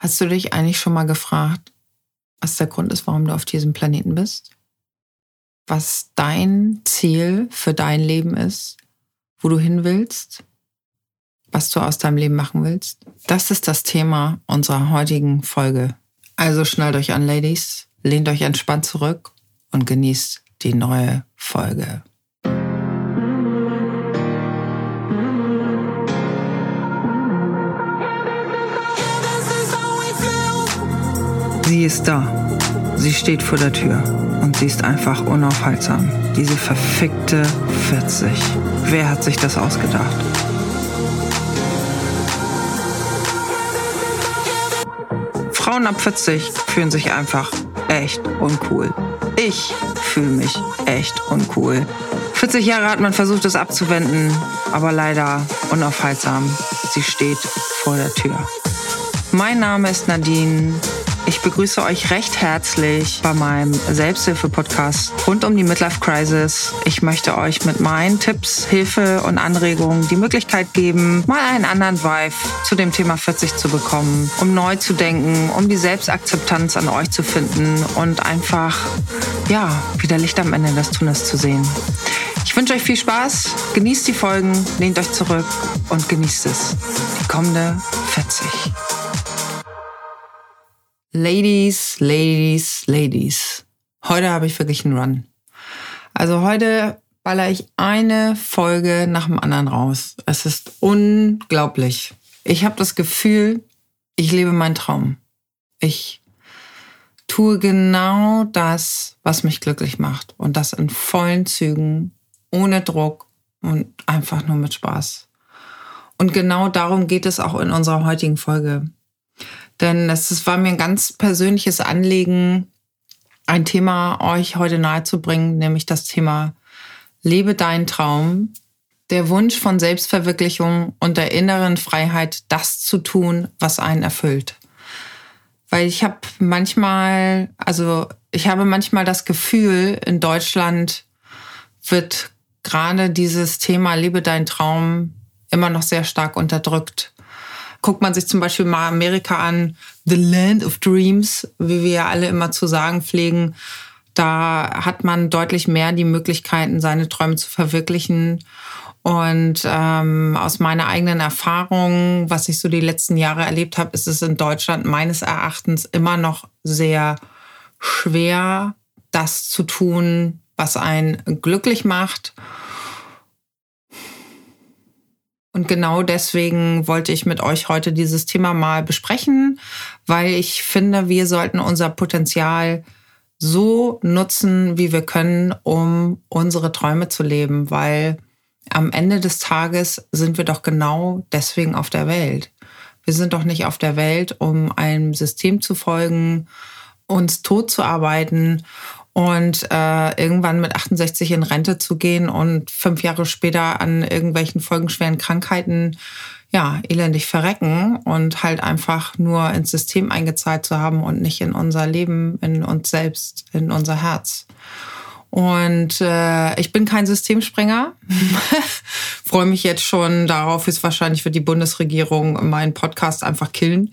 Hast du dich eigentlich schon mal gefragt, was der Grund ist, warum du auf diesem Planeten bist? Was dein Ziel für dein Leben ist? Wo du hin willst? Was du aus deinem Leben machen willst? Das ist das Thema unserer heutigen Folge. Also schnallt euch an, Ladies, lehnt euch entspannt zurück und genießt die neue Folge. Sie ist da. Sie steht vor der Tür und sie ist einfach unaufhaltsam. Diese verfickte 40. Wer hat sich das ausgedacht? Frauen ab 40 fühlen sich einfach echt uncool. Ich fühle mich echt uncool. 40 Jahre hat man versucht, es abzuwenden, aber leider unaufhaltsam. Sie steht vor der Tür. Mein Name ist Nadine ich begrüße euch recht herzlich bei meinem Selbsthilfe-Podcast rund um die Midlife Crisis. Ich möchte euch mit meinen Tipps, Hilfe und Anregungen die Möglichkeit geben, mal einen anderen Vibe zu dem Thema 40 zu bekommen, um neu zu denken, um die Selbstakzeptanz an euch zu finden und einfach, ja, wieder Licht am Ende des Tunnels zu sehen. Ich wünsche euch viel Spaß, genießt die Folgen, lehnt euch zurück und genießt es. Die kommende 40. Ladies, Ladies, Ladies. Heute habe ich wirklich einen Run. Also heute baller ich eine Folge nach dem anderen raus. Es ist unglaublich. Ich habe das Gefühl, ich lebe meinen Traum. Ich tue genau das, was mich glücklich macht. Und das in vollen Zügen, ohne Druck und einfach nur mit Spaß. Und genau darum geht es auch in unserer heutigen Folge. Denn es war mir ein ganz persönliches Anliegen, ein Thema euch heute nahezubringen, nämlich das Thema Lebe deinen Traum, der Wunsch von Selbstverwirklichung und der inneren Freiheit, das zu tun, was einen erfüllt. Weil ich habe manchmal, also ich habe manchmal das Gefühl, in Deutschland wird gerade dieses Thema Lebe deinen Traum immer noch sehr stark unterdrückt. Guckt man sich zum Beispiel mal Amerika an, The Land of Dreams, wie wir ja alle immer zu sagen pflegen, da hat man deutlich mehr die Möglichkeiten, seine Träume zu verwirklichen. Und ähm, aus meiner eigenen Erfahrung, was ich so die letzten Jahre erlebt habe, ist es in Deutschland meines Erachtens immer noch sehr schwer, das zu tun, was einen glücklich macht und genau deswegen wollte ich mit euch heute dieses Thema mal besprechen, weil ich finde, wir sollten unser Potenzial so nutzen, wie wir können, um unsere Träume zu leben, weil am Ende des Tages sind wir doch genau deswegen auf der Welt. Wir sind doch nicht auf der Welt, um einem System zu folgen, uns tot zu arbeiten und äh, irgendwann mit 68 in Rente zu gehen und fünf Jahre später an irgendwelchen folgenschweren Krankheiten ja elendig verrecken und halt einfach nur ins System eingezahlt zu haben und nicht in unser Leben, in uns selbst, in unser Herz. Und äh, ich bin kein Systemsprenger. Freue mich jetzt schon darauf, ist wahrscheinlich wird die Bundesregierung meinen Podcast einfach killen,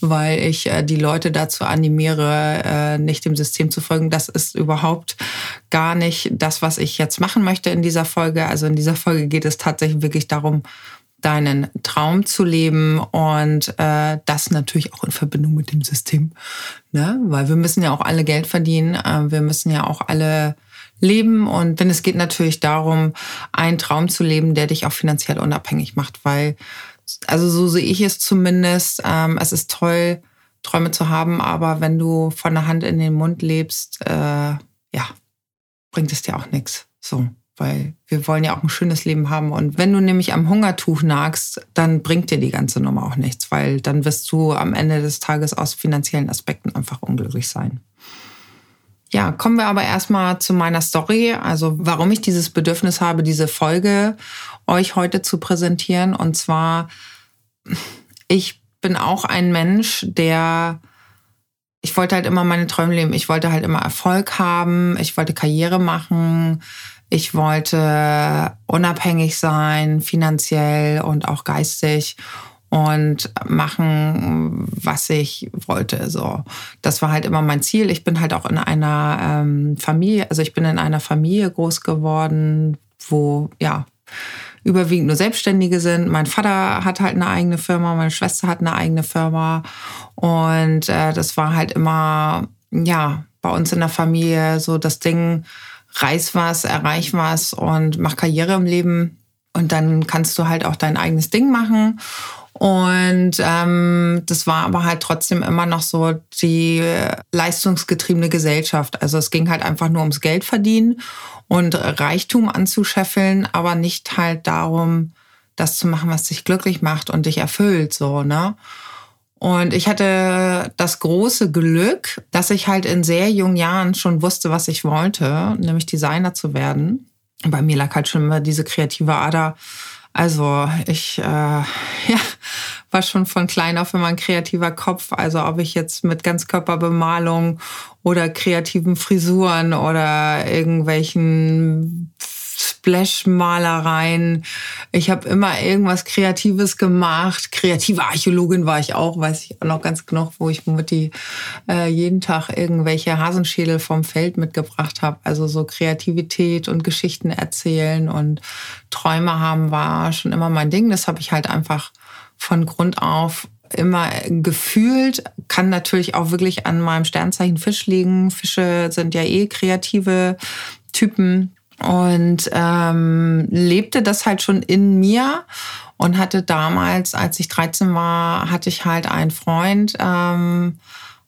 weil ich äh, die Leute dazu animiere, äh, nicht dem System zu folgen. Das ist überhaupt gar nicht das, was ich jetzt machen möchte in dieser Folge. Also in dieser Folge geht es tatsächlich wirklich darum, deinen Traum zu leben und äh, das natürlich auch in Verbindung mit dem System, ne? weil wir müssen ja auch alle Geld verdienen, äh, wir müssen ja auch alle leben. Und denn es geht natürlich darum, einen Traum zu leben, der dich auch finanziell unabhängig macht, weil, also so sehe ich es zumindest, ähm, es ist toll, Träume zu haben, aber wenn du von der Hand in den Mund lebst, äh, ja, bringt es dir auch nichts. So, weil wir wollen ja auch ein schönes Leben haben. Und wenn du nämlich am Hungertuch nagst, dann bringt dir die ganze Nummer auch nichts, weil dann wirst du am Ende des Tages aus finanziellen Aspekten einfach unglücklich sein. Ja, kommen wir aber erstmal zu meiner Story, also warum ich dieses Bedürfnis habe, diese Folge euch heute zu präsentieren. Und zwar, ich bin auch ein Mensch, der, ich wollte halt immer meine Träume leben. Ich wollte halt immer Erfolg haben. Ich wollte Karriere machen. Ich wollte unabhängig sein, finanziell und auch geistig. Und machen, was ich wollte. So, das war halt immer mein Ziel. Ich bin halt auch in einer ähm, Familie, also ich bin in einer Familie groß geworden, wo ja überwiegend nur Selbstständige sind. Mein Vater hat halt eine eigene Firma, meine Schwester hat eine eigene Firma und äh, das war halt immer ja bei uns in der Familie so das Ding, reiß was, erreich was und mach Karriere im Leben. Und dann kannst du halt auch dein eigenes Ding machen. Und ähm, das war aber halt trotzdem immer noch so die leistungsgetriebene Gesellschaft. Also es ging halt einfach nur ums Geld verdienen und Reichtum anzuscheffeln, aber nicht halt darum, das zu machen, was dich glücklich macht und dich erfüllt, so, ne? Und ich hatte das große Glück, dass ich halt in sehr jungen Jahren schon wusste, was ich wollte, nämlich Designer zu werden. Bei mir lag halt schon immer diese kreative Ader. Also ich äh, ja, war schon von klein auf immer ein kreativer Kopf. Also ob ich jetzt mit Ganzkörperbemalung oder kreativen Frisuren oder irgendwelchen Splash-Malereien. Ich habe immer irgendwas Kreatives gemacht. Kreative Archäologin war ich auch, weiß ich auch noch ganz genau, wo ich mit die äh, jeden Tag irgendwelche Hasenschädel vom Feld mitgebracht habe. Also so Kreativität und Geschichten erzählen und Träume haben war schon immer mein Ding. Das habe ich halt einfach von Grund auf immer gefühlt, kann natürlich auch wirklich an meinem Sternzeichen Fisch liegen. Fische sind ja eh kreative Typen und ähm, lebte das halt schon in mir und hatte damals, als ich 13 war, hatte ich halt einen Freund, ähm,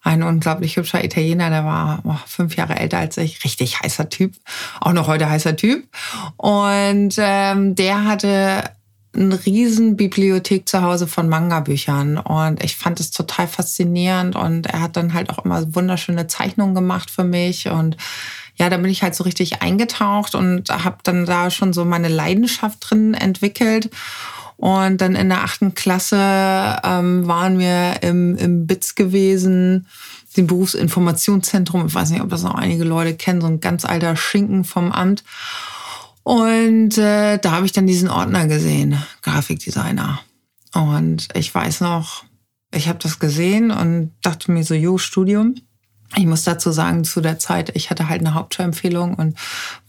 ein unglaublich hübscher Italiener, der war oh, fünf Jahre älter als ich, richtig heißer Typ, auch noch heute heißer Typ. Und ähm, der hatte eine riesen Bibliothek zu Hause von Manga-Büchern. Und ich fand es total faszinierend. Und er hat dann halt auch immer wunderschöne Zeichnungen gemacht für mich. Und ja, da bin ich halt so richtig eingetaucht und habe dann da schon so meine Leidenschaft drin entwickelt. Und dann in der achten Klasse ähm, waren wir im, im BITS gewesen, dem Berufsinformationszentrum. Ich weiß nicht, ob das noch einige Leute kennen, so ein ganz alter Schinken vom Amt. Und äh, da habe ich dann diesen Ordner gesehen, Grafikdesigner. Und ich weiß noch, ich habe das gesehen und dachte mir so, jo, Studium. Ich muss dazu sagen, zu der Zeit, ich hatte halt eine Hauptschulempfehlung und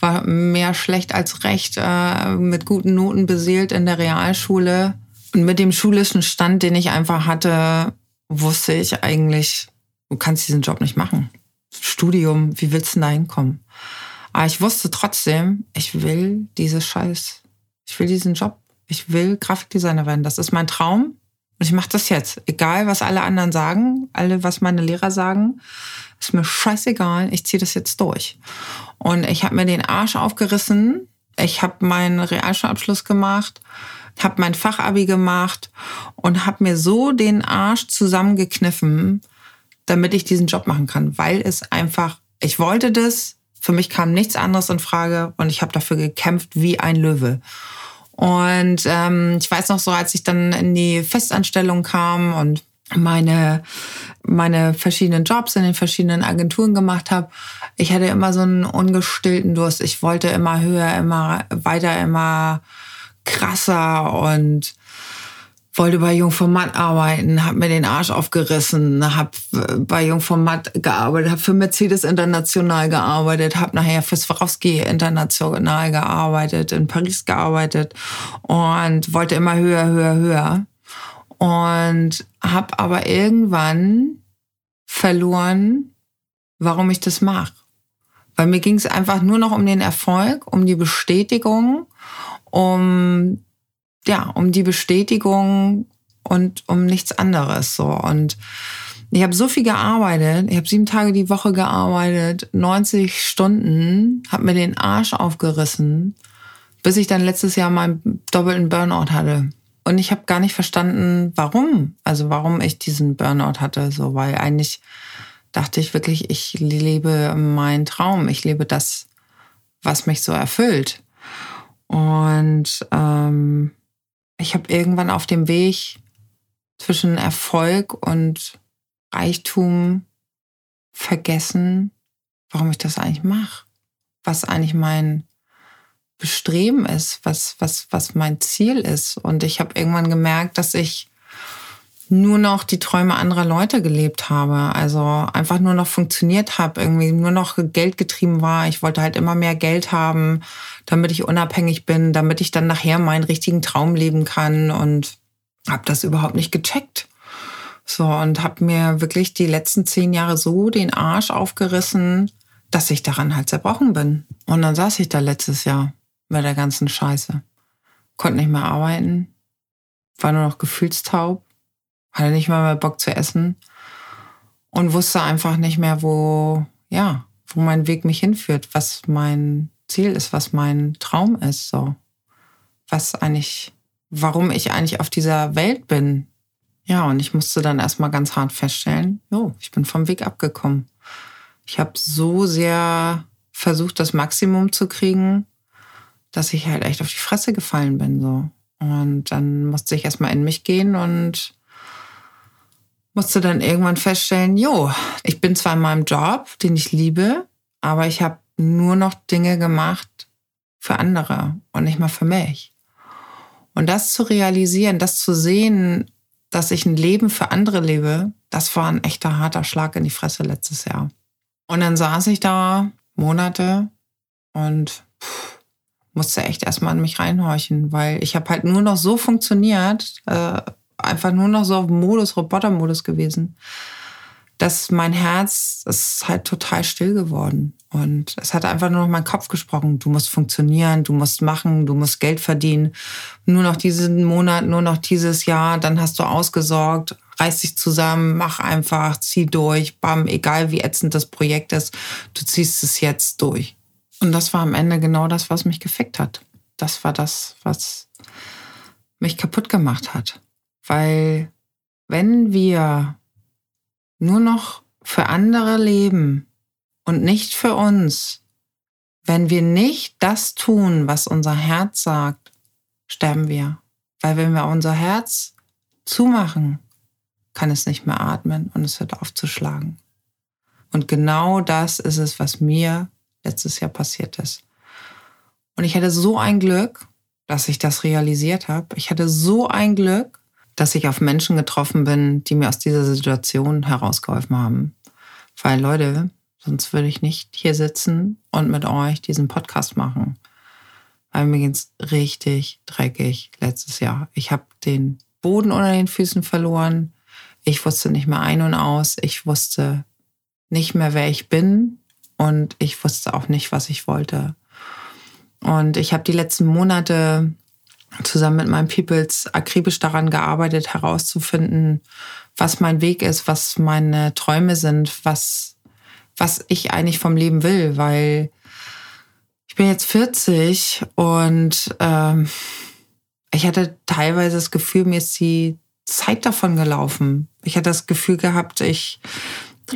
war mehr schlecht als recht, äh, mit guten Noten beseelt in der Realschule. Und mit dem schulischen Stand, den ich einfach hatte, wusste ich eigentlich, du kannst diesen Job nicht machen. Studium, wie willst du da hinkommen? Aber ich wusste trotzdem, ich will dieses Scheiß, ich will diesen Job, ich will Grafikdesigner werden. Das ist mein Traum und ich mache das jetzt. Egal, was alle anderen sagen, alle, was meine Lehrer sagen. Ist mir scheißegal, ich ziehe das jetzt durch. Und ich habe mir den Arsch aufgerissen. Ich habe meinen Realschulabschluss gemacht, habe mein Fachabi gemacht und habe mir so den Arsch zusammengekniffen, damit ich diesen Job machen kann, weil es einfach, ich wollte das, für mich kam nichts anderes in Frage und ich habe dafür gekämpft wie ein Löwe. Und ähm, ich weiß noch so, als ich dann in die Festanstellung kam und meine, meine verschiedenen Jobs in den verschiedenen Agenturen gemacht habe, ich hatte immer so einen ungestillten Durst. Ich wollte immer höher, immer weiter, immer krasser und wollte bei Jungformat arbeiten, habe mir den Arsch aufgerissen, habe bei Jungformat gearbeitet, habe für Mercedes International gearbeitet, habe nachher für Swarovski International gearbeitet, in Paris gearbeitet und wollte immer höher, höher, höher und habe aber irgendwann verloren, warum ich das mache. Weil mir ging es einfach nur noch um den Erfolg, um die Bestätigung, um ja, um die Bestätigung und um nichts anderes so und ich habe so viel gearbeitet, ich habe sieben Tage die Woche gearbeitet, 90 Stunden, habe mir den Arsch aufgerissen, bis ich dann letztes Jahr meinen doppelten Burnout hatte. Und ich habe gar nicht verstanden, warum. Also warum ich diesen Burnout hatte. So, weil eigentlich dachte ich wirklich, ich lebe meinen Traum. Ich lebe das, was mich so erfüllt. Und ähm, ich habe irgendwann auf dem Weg zwischen Erfolg und Reichtum vergessen, warum ich das eigentlich mache. Was eigentlich mein Bestreben ist, was, was, was mein Ziel ist. Und ich habe irgendwann gemerkt, dass ich nur noch die Träume anderer Leute gelebt habe. Also einfach nur noch funktioniert habe, irgendwie nur noch Geld getrieben war. Ich wollte halt immer mehr Geld haben, damit ich unabhängig bin, damit ich dann nachher meinen richtigen Traum leben kann und habe das überhaupt nicht gecheckt. So und habe mir wirklich die letzten zehn Jahre so den Arsch aufgerissen, dass ich daran halt zerbrochen bin. Und dann saß ich da letztes Jahr bei der ganzen Scheiße. Konnte nicht mehr arbeiten, war nur noch gefühlstaub hatte nicht mal mehr Bock zu essen und wusste einfach nicht mehr, wo, ja, wo mein Weg mich hinführt, was mein Ziel ist, was mein Traum ist, so. Was eigentlich, warum ich eigentlich auf dieser Welt bin. Ja, und ich musste dann erstmal ganz hart feststellen, jo, ich bin vom Weg abgekommen. Ich habe so sehr versucht, das Maximum zu kriegen, dass ich halt echt auf die Fresse gefallen bin, so. Und dann musste ich erstmal in mich gehen und musste dann irgendwann feststellen, jo, ich bin zwar in meinem Job, den ich liebe, aber ich habe nur noch Dinge gemacht für andere und nicht mal für mich. Und das zu realisieren, das zu sehen, dass ich ein Leben für andere lebe, das war ein echter harter Schlag in die Fresse letztes Jahr. Und dann saß ich da Monate und pff, musste echt erstmal in mich reinhorchen, weil ich habe halt nur noch so funktioniert, äh, einfach nur noch so auf Modus, Robotermodus gewesen, dass mein Herz ist halt total still geworden. Und es hat einfach nur noch mein Kopf gesprochen. Du musst funktionieren, du musst machen, du musst Geld verdienen. Nur noch diesen Monat, nur noch dieses Jahr, dann hast du ausgesorgt, reiß dich zusammen, mach einfach, zieh durch, bam, egal wie ätzend das Projekt ist, du ziehst es jetzt durch. Und das war am Ende genau das, was mich gefickt hat. Das war das, was mich kaputt gemacht hat. Weil wenn wir nur noch für andere leben und nicht für uns, wenn wir nicht das tun, was unser Herz sagt, sterben wir. Weil wenn wir unser Herz zumachen, kann es nicht mehr atmen und es hört auf zu schlagen. Und genau das ist es, was mir letztes Jahr passiert ist. Und ich hatte so ein Glück, dass ich das realisiert habe. Ich hatte so ein Glück, dass ich auf Menschen getroffen bin, die mir aus dieser Situation herausgeholfen haben. Weil Leute, sonst würde ich nicht hier sitzen und mit euch diesen Podcast machen. Weil mir geht's richtig dreckig letztes Jahr. Ich habe den Boden unter den Füßen verloren. Ich wusste nicht mehr ein und aus. Ich wusste nicht mehr, wer ich bin. Und ich wusste auch nicht, was ich wollte. Und ich habe die letzten Monate zusammen mit meinen Peoples akribisch daran gearbeitet, herauszufinden, was mein Weg ist, was meine Träume sind, was, was ich eigentlich vom Leben will, weil ich bin jetzt 40 und ähm, ich hatte teilweise das Gefühl, mir ist die Zeit davon gelaufen. Ich hatte das Gefühl gehabt, ich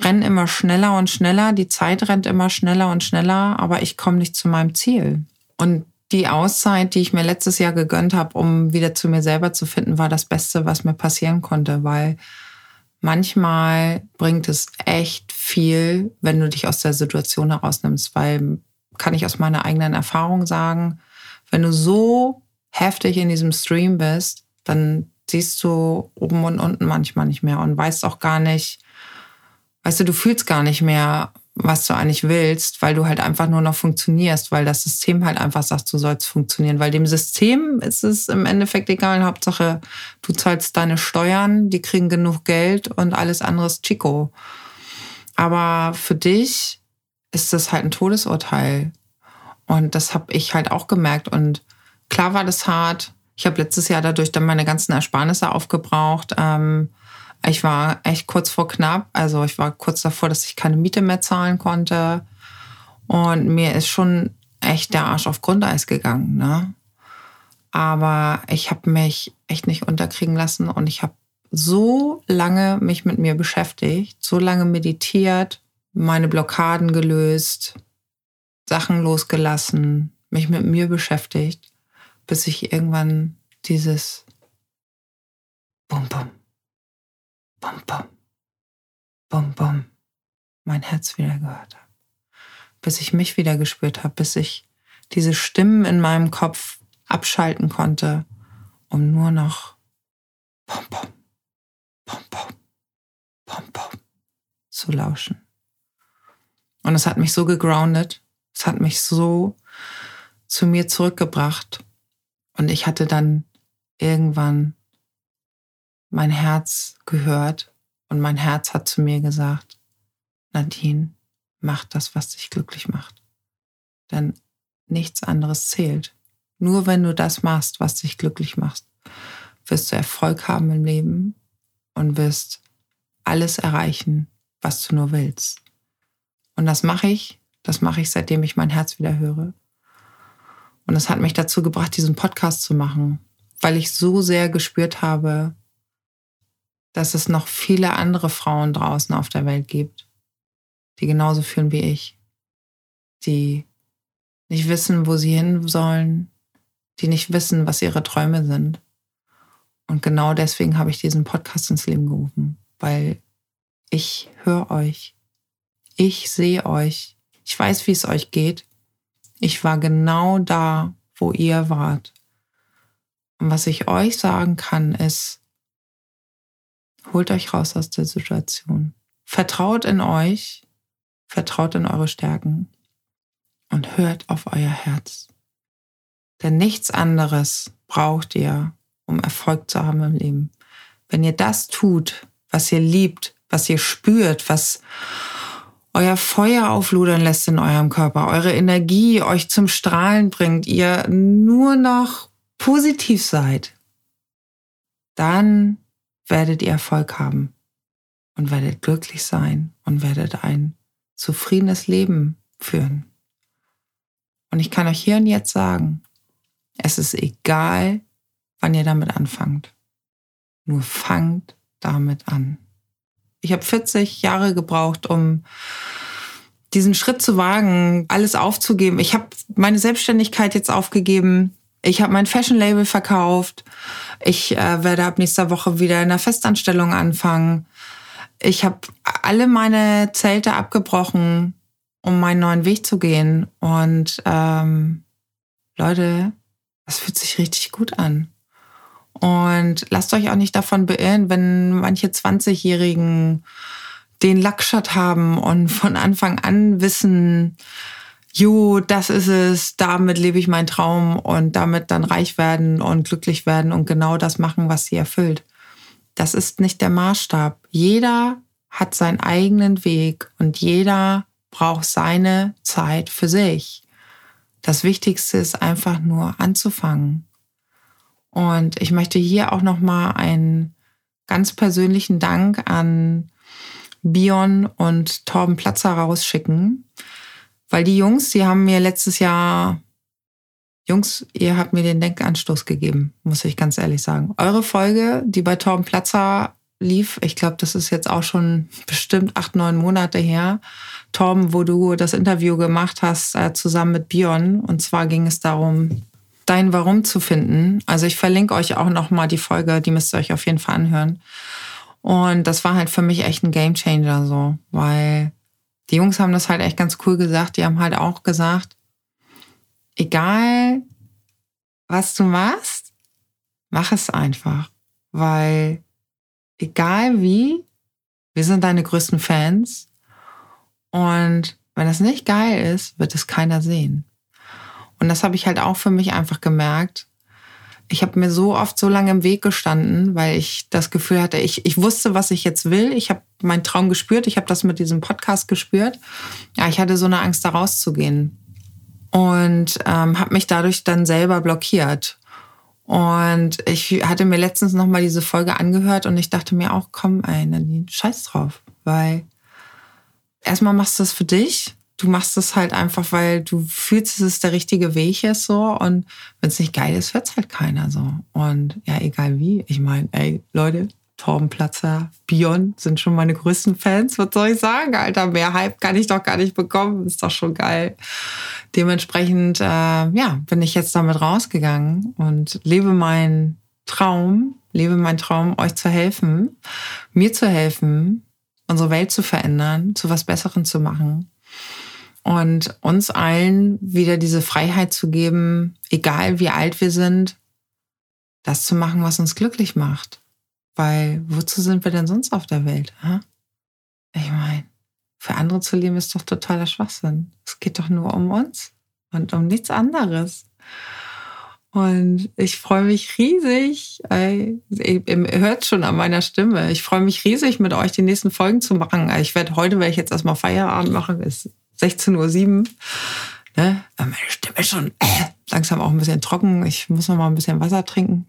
renne immer schneller und schneller, die Zeit rennt immer schneller und schneller, aber ich komme nicht zu meinem Ziel. Und die Auszeit, die ich mir letztes Jahr gegönnt habe, um wieder zu mir selber zu finden, war das Beste, was mir passieren konnte, weil manchmal bringt es echt viel, wenn du dich aus der Situation herausnimmst, weil kann ich aus meiner eigenen Erfahrung sagen, wenn du so heftig in diesem Stream bist, dann siehst du oben und unten manchmal nicht mehr und weißt auch gar nicht, weißt du, du fühlst gar nicht mehr, was du eigentlich willst, weil du halt einfach nur noch funktionierst, weil das System halt einfach sagt, du sollst funktionieren. Weil dem System ist es im Endeffekt egal. Hauptsache, du zahlst deine Steuern, die kriegen genug Geld und alles andere ist Chico. Aber für dich ist das halt ein Todesurteil. Und das habe ich halt auch gemerkt. Und klar war das hart. Ich habe letztes Jahr dadurch dann meine ganzen Ersparnisse aufgebraucht. Ähm, ich war echt kurz vor knapp. Also ich war kurz davor, dass ich keine Miete mehr zahlen konnte. Und mir ist schon echt der Arsch auf Grundeis gegangen. Ne? Aber ich habe mich echt nicht unterkriegen lassen und ich habe so lange mich mit mir beschäftigt, so lange meditiert, meine Blockaden gelöst, Sachen losgelassen, mich mit mir beschäftigt, bis ich irgendwann dieses Bum Bum bum, bum, bum, bum, mein Herz wieder gehört habe. Bis ich mich wieder gespürt habe, bis ich diese Stimmen in meinem Kopf abschalten konnte, um nur noch bum, bum, pom, pom, pom, pom zu lauschen. Und es hat mich so gegroundet, es hat mich so zu mir zurückgebracht. Und ich hatte dann irgendwann mein Herz gehört und mein Herz hat zu mir gesagt, Nadine, mach das, was dich glücklich macht. Denn nichts anderes zählt. Nur wenn du das machst, was dich glücklich macht, wirst du Erfolg haben im Leben und wirst alles erreichen, was du nur willst. Und das mache ich, das mache ich, seitdem ich mein Herz wieder höre. Und es hat mich dazu gebracht, diesen Podcast zu machen, weil ich so sehr gespürt habe, dass es noch viele andere Frauen draußen auf der Welt gibt, die genauso fühlen wie ich, die nicht wissen, wo sie hin sollen, die nicht wissen, was ihre Träume sind. Und genau deswegen habe ich diesen Podcast ins Leben gerufen, weil ich höre euch, ich sehe euch, ich weiß, wie es euch geht. Ich war genau da, wo ihr wart. Und was ich euch sagen kann, ist, holt euch raus aus der Situation. Vertraut in euch, vertraut in eure Stärken und hört auf euer Herz. Denn nichts anderes braucht ihr, um Erfolg zu haben im Leben. Wenn ihr das tut, was ihr liebt, was ihr spürt, was euer Feuer aufludern lässt in eurem Körper, eure Energie euch zum Strahlen bringt, ihr nur noch positiv seid, dann werdet ihr Erfolg haben und werdet glücklich sein und werdet ein zufriedenes Leben führen. Und ich kann euch hier und jetzt sagen, es ist egal, wann ihr damit anfangt. Nur fangt damit an. Ich habe 40 Jahre gebraucht, um diesen Schritt zu wagen, alles aufzugeben. Ich habe meine Selbstständigkeit jetzt aufgegeben. Ich habe mein Fashion-Label verkauft. Ich äh, werde ab nächster Woche wieder in einer Festanstellung anfangen. Ich habe alle meine Zelte abgebrochen, um meinen neuen Weg zu gehen. Und ähm, Leute, das fühlt sich richtig gut an. Und lasst euch auch nicht davon beirren, wenn manche 20-Jährigen den Lackshot haben und von Anfang an wissen, jo, das ist es, damit lebe ich meinen Traum und damit dann reich werden und glücklich werden und genau das machen, was sie erfüllt. Das ist nicht der Maßstab. Jeder hat seinen eigenen Weg und jeder braucht seine Zeit für sich. Das Wichtigste ist einfach nur anzufangen und ich möchte hier auch nochmal einen ganz persönlichen Dank an Bion und Torben Platzer rausschicken, weil die Jungs, die haben mir letztes Jahr, Jungs, ihr habt mir den Denkanstoß gegeben, muss ich ganz ehrlich sagen. Eure Folge, die bei Torben Platzer lief, ich glaube, das ist jetzt auch schon bestimmt acht, neun Monate her, Torben, wo du das Interview gemacht hast, äh, zusammen mit Bion. Und zwar ging es darum, dein Warum zu finden. Also ich verlinke euch auch nochmal die Folge, die müsst ihr euch auf jeden Fall anhören. Und das war halt für mich echt ein Gamechanger so, weil die Jungs haben das halt echt ganz cool gesagt. Die haben halt auch gesagt, egal was du machst, mach es einfach. Weil egal wie, wir sind deine größten Fans. Und wenn es nicht geil ist, wird es keiner sehen. Und das habe ich halt auch für mich einfach gemerkt. Ich habe mir so oft so lange im Weg gestanden, weil ich das Gefühl hatte, ich, ich wusste, was ich jetzt will. Ich habe meinen Traum gespürt. Ich habe das mit diesem Podcast gespürt. Ja, ich hatte so eine Angst, da rauszugehen. Und ähm, habe mich dadurch dann selber blockiert. Und ich hatte mir letztens nochmal diese Folge angehört und ich dachte mir auch, komm, ey, Nadine, scheiß drauf. Weil erstmal machst du es für dich du machst es halt einfach, weil du fühlst, es der richtige Weg ist so. Und wenn es nicht geil ist, hört es halt keiner so. Und ja, egal wie. Ich meine, ey, Leute, Torben Platzer, Bion sind schon meine größten Fans. Was soll ich sagen, Alter? Mehr Hype kann ich doch gar nicht bekommen. Ist doch schon geil. Dementsprechend, äh, ja, bin ich jetzt damit rausgegangen und lebe meinen Traum, lebe meinen Traum, euch zu helfen, mir zu helfen, unsere Welt zu verändern, zu was Besseren zu machen und uns allen wieder diese Freiheit zu geben, egal wie alt wir sind, das zu machen, was uns glücklich macht. Weil wozu sind wir denn sonst auf der Welt? Ha? Ich meine, für andere zu leben ist doch totaler Schwachsinn. Es geht doch nur um uns und um nichts anderes. Und ich freue mich riesig. Ihr hört schon an meiner Stimme. Ich freue mich riesig, mit euch die nächsten Folgen zu machen. Ich werde heute, werde ich jetzt erstmal Feierabend machen, ist 16.07 Uhr. Ne? Meine Stimme ist schon äh, langsam auch ein bisschen trocken. Ich muss noch mal ein bisschen Wasser trinken.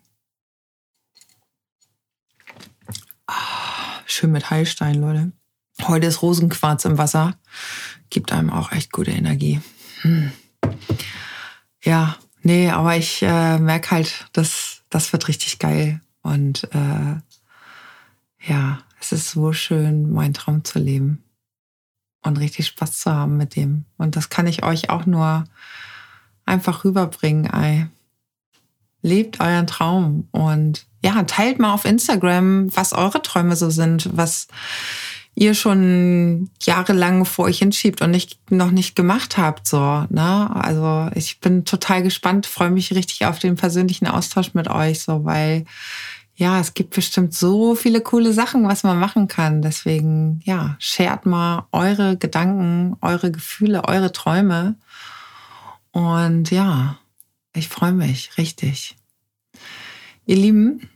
Ah, schön mit Heilstein, Leute. Heute ist Rosenquarz im Wasser. Gibt einem auch echt gute Energie. Hm. Ja, nee, aber ich äh, merke halt, dass das wird richtig geil. Und äh, ja, es ist so schön, meinen Traum zu leben und richtig Spaß zu haben mit dem. Und das kann ich euch auch nur einfach rüberbringen. Ey. Lebt euren Traum und ja, teilt mal auf Instagram, was eure Träume so sind, was ihr schon jahrelang vor euch hinschiebt und nicht, noch nicht gemacht habt. So, ne? Also ich bin total gespannt, freue mich richtig auf den persönlichen Austausch mit euch, so weil ja, es gibt bestimmt so viele coole Sachen, was man machen kann. Deswegen, ja, shared mal eure Gedanken, eure Gefühle, eure Träume. Und ja, ich freue mich richtig. Ihr Lieben,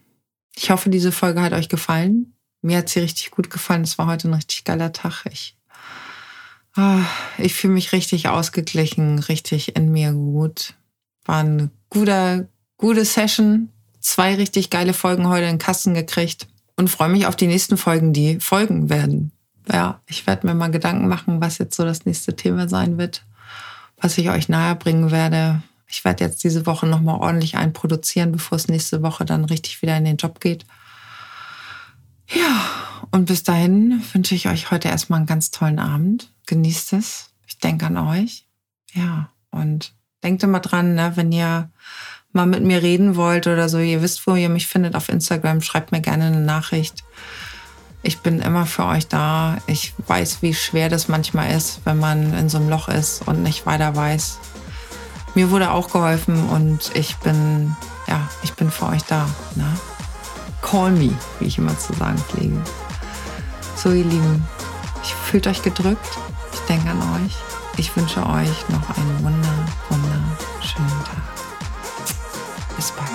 ich hoffe, diese Folge hat euch gefallen. Mir hat sie richtig gut gefallen. Es war heute ein richtig geiler Tag. Ich, ah, ich fühle mich richtig ausgeglichen, richtig in mir gut. War eine gute, gute Session. Zwei richtig geile Folgen heute in Kasten gekriegt und freue mich auf die nächsten Folgen, die folgen werden. Ja, ich werde mir mal Gedanken machen, was jetzt so das nächste Thema sein wird, was ich euch nahe bringen werde. Ich werde jetzt diese Woche nochmal ordentlich einproduzieren, bevor es nächste Woche dann richtig wieder in den Job geht. Ja, und bis dahin wünsche ich euch heute erstmal einen ganz tollen Abend. Genießt es. Ich denke an euch. Ja, und denkt immer dran, ne, wenn ihr mal mit mir reden wollt oder so, ihr wisst, wo ihr mich findet auf Instagram, schreibt mir gerne eine Nachricht. Ich bin immer für euch da. Ich weiß, wie schwer das manchmal ist, wenn man in so einem Loch ist und nicht weiter weiß. Mir wurde auch geholfen und ich bin, ja, ich bin für euch da. Ne? Call me, wie ich immer zu sagen pflege. So, ihr Lieben, ich fühlt euch gedrückt. Ich denke an euch. Ich wünsche euch noch einen wunder, Tag. Bis bald.